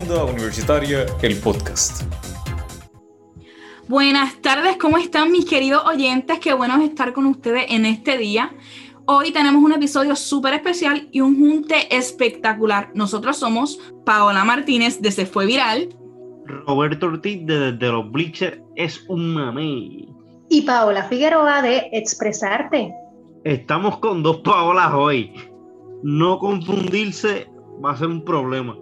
Onda Universitaria, el podcast. Buenas tardes, ¿cómo están mis queridos oyentes? Qué bueno estar con ustedes en este día. Hoy tenemos un episodio súper especial y un junte espectacular. Nosotros somos Paola Martínez de Se Fue Viral. Roberto Ortiz de Desde los Bleachers es un mamey. Y Paola Figueroa de Expresarte. Estamos con dos Paolas hoy. No confundirse va a ser un problema.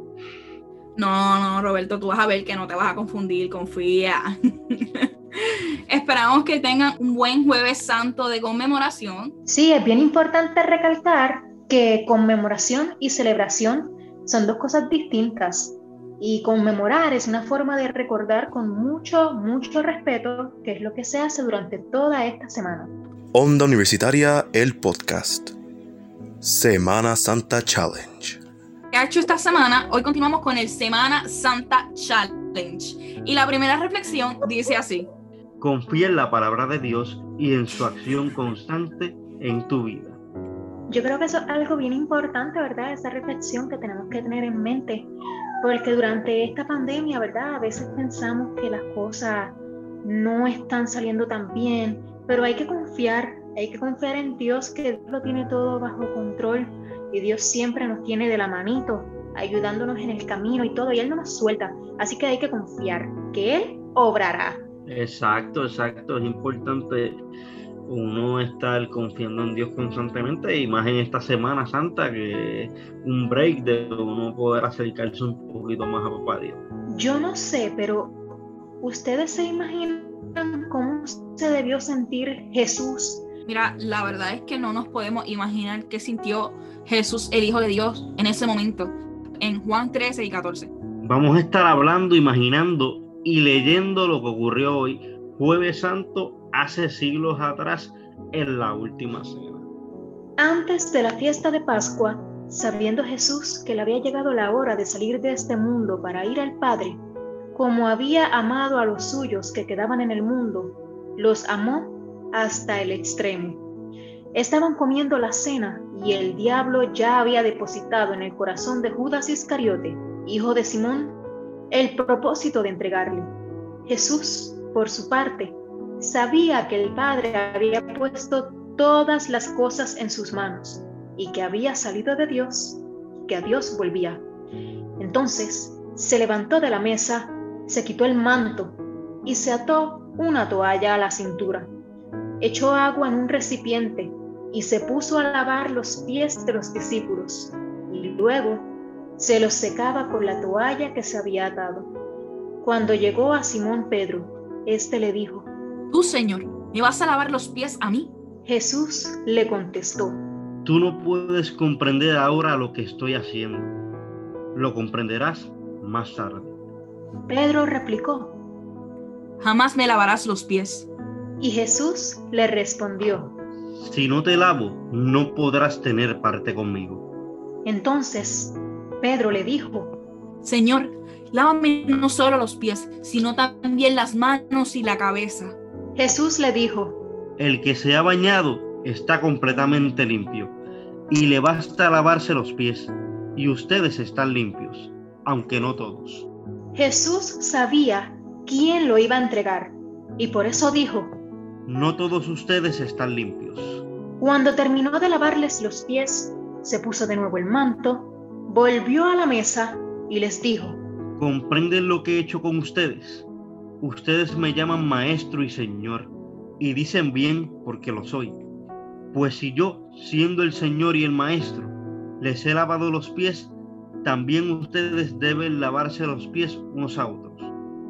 No, no, Roberto, tú vas a ver que no te vas a confundir, confía. Esperamos que tengan un buen jueves santo de conmemoración. Sí, es bien importante recalcar que conmemoración y celebración son dos cosas distintas. Y conmemorar es una forma de recordar con mucho, mucho respeto, que es lo que se hace durante toda esta semana. Onda Universitaria, el podcast. Semana Santa Challenge. ¿Qué ha hecho esta semana? Hoy continuamos con el Semana Santa Challenge. Y la primera reflexión dice así. Confía en la palabra de Dios y en su acción constante en tu vida. Yo creo que eso es algo bien importante, ¿verdad? Esa reflexión que tenemos que tener en mente, porque durante esta pandemia, ¿verdad? A veces pensamos que las cosas no están saliendo tan bien, pero hay que confiar, hay que confiar en Dios que lo tiene todo bajo control y Dios siempre nos tiene de la manito, ayudándonos en el camino y todo, y Él no nos suelta. Así que hay que confiar que Él obrará. Exacto, exacto. Es importante uno estar confiando en Dios constantemente y más en esta Semana Santa que es un break de uno poder acercarse un poquito más a Papá Dios. Yo no sé, pero ¿ustedes se imaginan cómo se debió sentir Jesús? Mira, la verdad es que no nos podemos imaginar qué sintió Jesús, el Hijo de Dios, en ese momento, en Juan 13 y 14. Vamos a estar hablando, imaginando y leyendo lo que ocurrió hoy, Jueves Santo, hace siglos atrás, en la última cena. Antes de la fiesta de Pascua, sabiendo Jesús que le había llegado la hora de salir de este mundo para ir al Padre, como había amado a los suyos que quedaban en el mundo, los amó hasta el extremo. Estaban comiendo la cena y el diablo ya había depositado en el corazón de Judas Iscariote, hijo de Simón, el propósito de entregarle. Jesús, por su parte, sabía que el Padre había puesto todas las cosas en sus manos y que había salido de Dios, que a Dios volvía. Entonces se levantó de la mesa, se quitó el manto y se ató una toalla a la cintura. Echó agua en un recipiente y se puso a lavar los pies de los discípulos y luego se los secaba con la toalla que se había atado. Cuando llegó a Simón Pedro, éste le dijo, Tú, Señor, ¿me vas a lavar los pies a mí? Jesús le contestó, Tú no puedes comprender ahora lo que estoy haciendo. Lo comprenderás más tarde. Pedro replicó, Jamás me lavarás los pies. y Jesús le respondió, Si no te lavo, no podrás tener parte conmigo. Entonces Pedro le dijo, Señor, lávame no solo los pies, sino también las manos y la cabeza. Jesús le dijo, El que se ha bañado está completamente limpio, y le basta lavarse los pies, y ustedes están limpios, aunque no todos. Jesús sabía quién lo iba a entregar, y por eso dijo, No todos ustedes están limpios. Cuando terminó de lavarles los pies, se puso de nuevo el manto, volvió a la mesa y les dijo, ¿Comprenden lo que he hecho con ustedes? Ustedes me llaman maestro y señor, y dicen bien porque lo soy. Pues si yo, siendo el señor y el maestro, les he lavado los pies, también ustedes deben lavarse los pies unos a otros.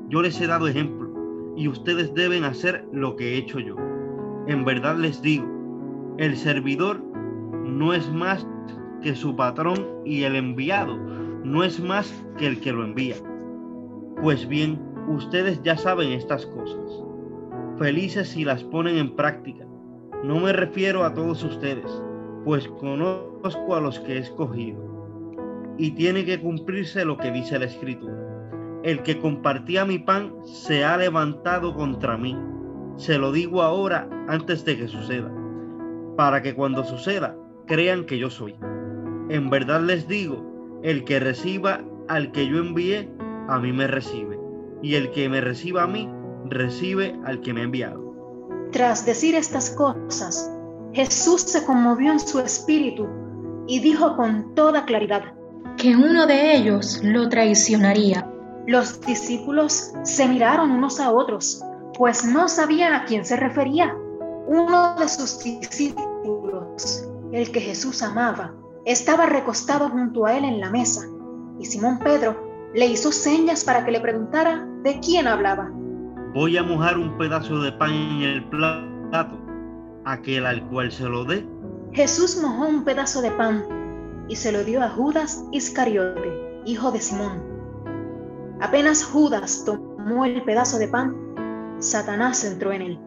Yo les he dado ejemplo, y ustedes deben hacer lo que he hecho yo. En verdad les digo, el servidor no es más que su patrón y el enviado no es más que el que lo envía. Pues bien, ustedes ya saben estas cosas. Felices si las ponen en práctica. No me refiero a todos ustedes, pues conozco a los que he escogido. Y tiene que cumplirse lo que dice la escritura. El que compartía mi pan se ha levantado contra mí. Se lo digo ahora antes de que suceda, para que cuando suceda crean que yo soy. En verdad les digo, el que reciba al que yo envié, a mí me recibe, y el que me reciba a mí, recibe al que me ha enviado. Tras decir estas cosas, Jesús se conmovió en su espíritu y dijo con toda claridad que uno de ellos lo traicionaría. Los discípulos se miraron unos a otros, pues no sabían a quién se refería. Uno de sus discípulos, el que Jesús amaba, estaba recostado junto a él en la mesa, y Simón Pedro le hizo señas para que le preguntara de quién hablaba. Voy a mojar un pedazo de pan en el plato, aquel al cual se lo dé. Jesús mojó un pedazo de pan y se lo dio a Judas Iscariote, hijo de Simón. Apenas Judas tomó el pedazo de pan, Satanás entró en él.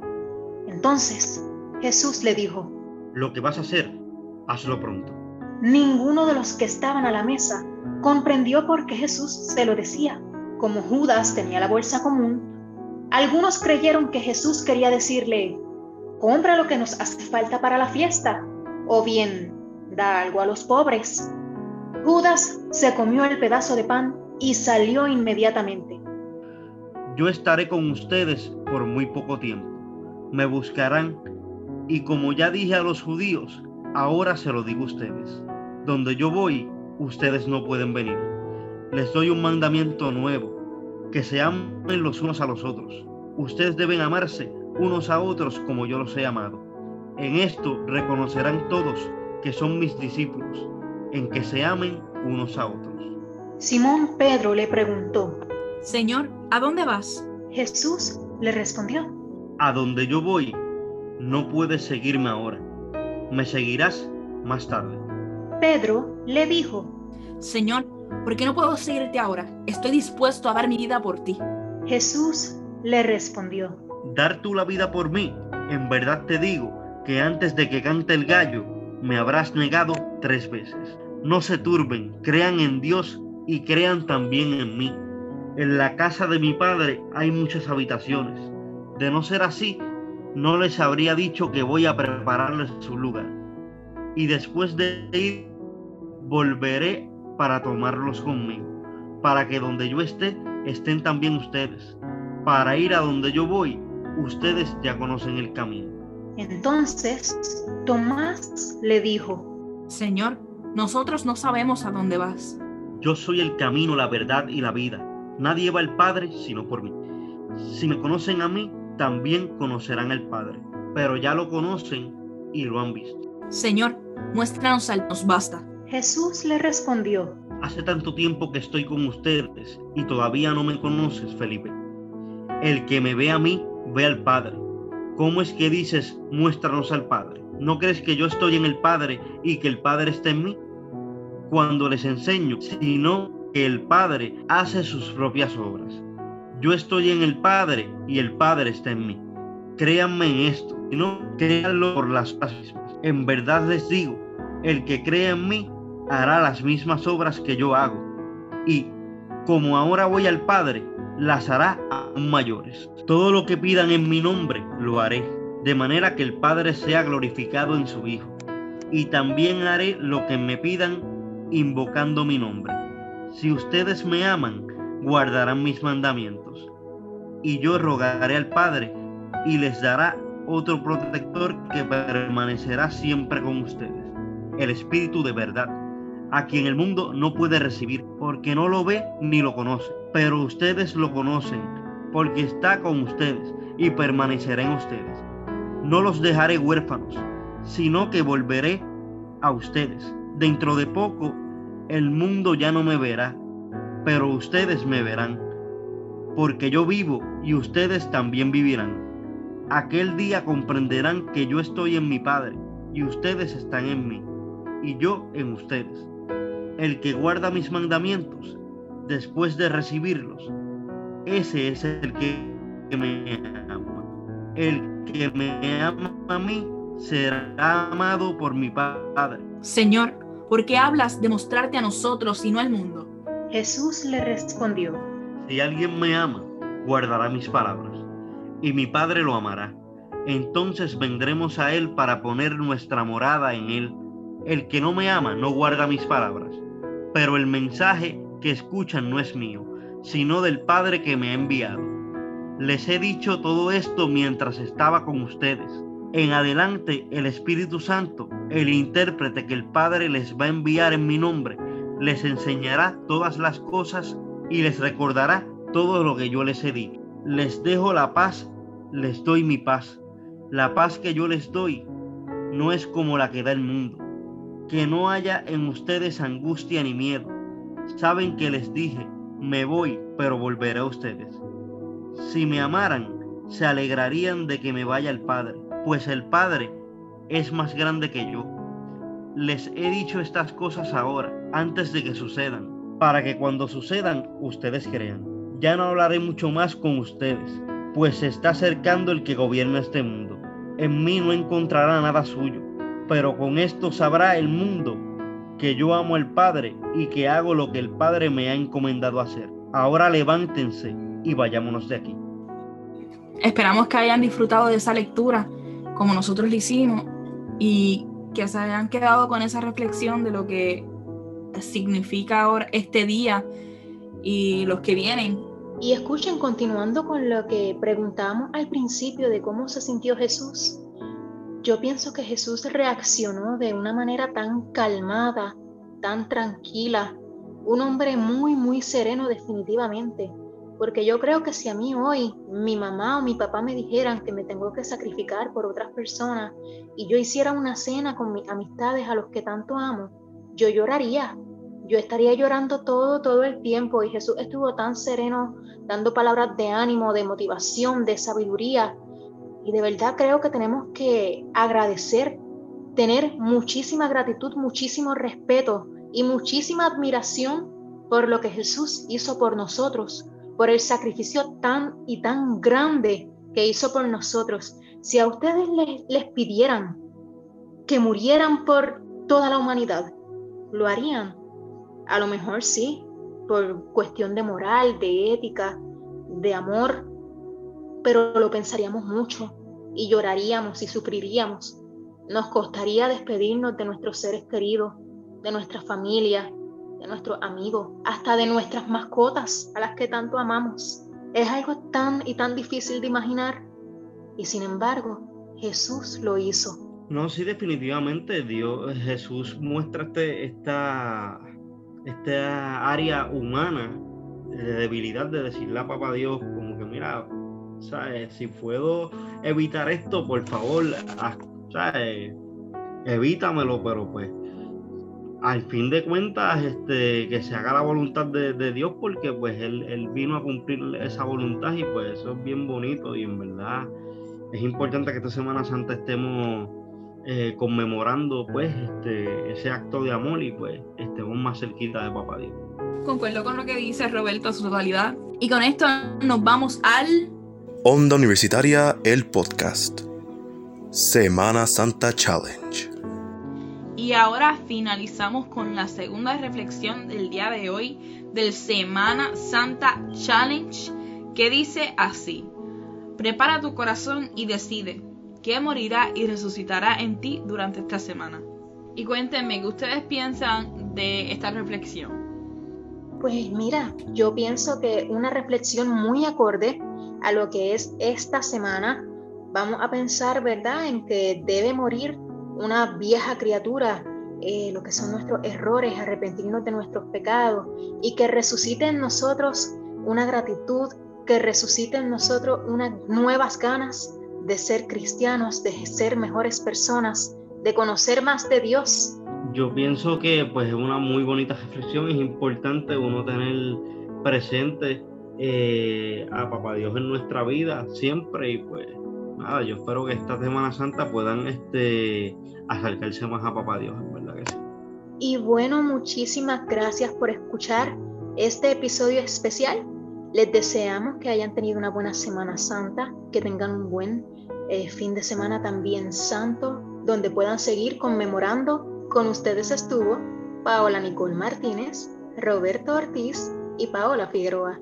Entonces Jesús le dijo, Lo que vas a hacer, hazlo pronto. Ninguno de los que estaban a la mesa comprendió por qué Jesús se lo decía. Como Judas tenía la bolsa común, algunos creyeron que Jesús quería decirle, compra lo que nos hace falta para la fiesta, o bien, da algo a los pobres. Judas se comió el pedazo de pan y salió inmediatamente. Yo estaré con ustedes por muy poco tiempo. Me buscarán y como ya dije a los judíos, ahora se lo digo a ustedes. Donde yo voy, ustedes no pueden venir. Les doy un mandamiento nuevo, que se amen los unos a los otros. Ustedes deben amarse unos a otros como yo los he amado. En esto reconocerán todos que son mis discípulos, en que se amen unos a otros. Simón Pedro le preguntó, Señor, ¿a dónde vas? Jesús le respondió, A donde yo voy, no puedes seguirme ahora. Me seguirás más tarde. Pedro le dijo, Señor, ¿por qué no puedo seguirte ahora? Estoy dispuesto a dar mi vida por ti. Jesús le respondió, Dar tú la vida por mí, en verdad te digo que antes de que cante el gallo, me habrás negado tres veces. No se turben, crean en Dios y crean también en mí. En la casa de mi padre hay muchas habitaciones. De no ser así, no les habría dicho que voy a prepararles su lugar. Y después de ir, volveré para tomarlos conmigo, para que donde yo esté, estén también ustedes. Para ir a donde yo voy, ustedes ya conocen el camino. Entonces Tomás le dijo, Señor, nosotros no sabemos a dónde vas. Yo soy el camino, la verdad y la vida. Nadie va al Padre sino por mí. Si me conocen a mí, también conocerán al Padre, pero ya lo conocen y lo han visto. Señor, muéstranos al nos basta. Jesús le respondió, Hace tanto tiempo que estoy con ustedes y todavía no me conoces, Felipe. El que me ve a mí, ve al Padre. ¿Cómo es que dices, muéstranos al Padre? ¿No crees que yo estoy en el Padre y que el Padre está en mí? Cuando les enseño, sino que el Padre hace sus propias obras. Yo estoy en el Padre y el Padre está en mí. Créanme en esto, y no créanlo por las mismas. En verdad les digo, el que cree en mí hará las mismas obras que yo hago. Y como ahora voy al Padre, las hará aún mayores. Todo lo que pidan en mi nombre, lo haré, de manera que el Padre sea glorificado en su Hijo. Y también haré lo que me pidan invocando mi nombre. Si ustedes me aman, guardarán mis mandamientos. Y yo rogaré al Padre y les dará otro protector que permanecerá siempre con ustedes, el Espíritu de verdad, a quien el mundo no puede recibir porque no lo ve ni lo conoce, pero ustedes lo conocen porque está con ustedes y permanecerá en ustedes. No los dejaré huérfanos, sino que volveré a ustedes. Dentro de poco el mundo ya no me verá, pero ustedes me verán, porque yo vivo y ustedes también vivirán. Aquel día comprenderán que yo estoy en mi Padre y ustedes están en mí, y yo en ustedes. El que guarda mis mandamientos después de recibirlos, ese es el que me ama. El que me ama a mí será amado por mi Padre. Señor, ¿por qué hablas de mostrarte a nosotros y no al mundo? Jesús le respondió, Si alguien me ama, guardará mis palabras, y mi Padre lo amará. Entonces vendremos a Él para poner nuestra morada en Él. El que no me ama no guarda mis palabras, pero el mensaje que escuchan no es mío, sino del Padre que me ha enviado. Les he dicho todo esto mientras estaba con ustedes. En adelante el Espíritu Santo, el intérprete que el Padre les va a enviar en mi nombre, les enseñará todas las cosas y les recordará todo lo que yo les he dicho. Les dejo la paz, les doy mi paz. La paz que yo les doy no es como la que da el mundo. Que no haya en ustedes angustia ni miedo. Saben que les dije, me voy, pero volveré a ustedes. Si me amaran, se alegrarían de que me vaya el Padre, pues el Padre es más grande que yo. Les he dicho estas cosas ahora, antes de que sucedan, para que cuando sucedan ustedes crean. Ya no hablaré mucho más con ustedes, pues se está acercando el que gobierna este mundo. En mí no encontrará nada suyo, pero con esto sabrá el mundo que yo amo al Padre y que hago lo que el Padre me ha encomendado hacer. Ahora levántense y vayámonos de aquí. Esperamos que hayan disfrutado de esa lectura como nosotros lo hicimos y que se hayan quedado con esa reflexión de lo que significa ahora este día y los que vienen. Y escuchen, continuando con lo que preguntamos al principio de cómo se sintió Jesús, yo pienso que Jesús reaccionó de una manera tan calmada, tan tranquila, un hombre muy, muy sereno definitivamente. Porque yo creo que si a mí hoy mi mamá o mi papá me dijeran que me tengo que sacrificar por otras personas y yo hiciera una cena con mis amistades a los que tanto amo, yo lloraría. Yo estaría llorando todo, todo el tiempo y Jesús estuvo tan sereno dando palabras de ánimo, de motivación, de sabiduría, y de verdad creo que tenemos que agradecer, tener muchísima gratitud, muchísimo respeto y muchísima admiración por lo que Jesús hizo por nosotros, por el sacrificio tan y tan grande que hizo por nosotros. Si a ustedes les, pidieran que murieran por toda la humanidad, ¿lo harían? A lo mejor sí, por cuestión de moral, de ética, de amor, pero lo pensaríamos mucho y lloraríamos y sufriríamos. Nos costaría despedirnos de nuestros seres queridos, de nuestra familia, de nuestros amigos, hasta de nuestras mascotas a las que tanto amamos. Es algo tan y tan difícil de imaginar y sin embargo Jesús lo hizo. No, sí, definitivamente Dios, Jesús muestra este, esta, esta área humana de debilidad de decirle a papá Dios como que mira, si puedo evitar esto, por favor, evítamelo, pero pues al fin de cuentas, este, que se haga la voluntad de, Dios, porque pues él, él, vino a cumplir esa voluntad y pues eso es bien bonito y en verdad es importante que esta Semana Santa estemos eh, conmemorando pues este, ese acto de amor y pues estemos más cerquita de Papá Dios. Concuerdo con lo que dice Roberto a su totalidad. Y con esto nos vamos al Onda Universitaria, el podcast. Semana Santa Challenge. Y ahora finalizamos con la segunda reflexión del día de hoy del Semana Santa Challenge, que dice así. Prepara tu corazón y decide qué morirá y resucitará en ti durante esta semana. Y cuéntenme qué ustedes piensan de esta reflexión. Pues mira, yo pienso que una reflexión muy acorde a lo que es esta semana, vamos a pensar, ¿verdad?, en que debe morir una vieja criatura, eh, lo que son nuestros errores, arrepentirnos de nuestros pecados y que resucite en nosotros una gratitud, que resucite en nosotros unas nuevas ganas de ser cristianos, de ser mejores personas, de conocer más de Dios. Yo pienso que pues es una muy bonita reflexión, es importante uno tener presente eh, a Papá Dios en nuestra vida siempre y pues nada, yo espero que esta Semana Santa puedan este, acercarse más a Papá Dios, en verdad que sí. Y bueno, muchísimas gracias por escuchar este episodio especial. Les deseamos que hayan tenido una buena Semana Santa, que tengan un buen eh, fin de semana también santo, donde puedan seguir conmemorando. Con ustedes estuvo Paola Nicole Martínez, Roberto Ortiz y Paola Figueroa.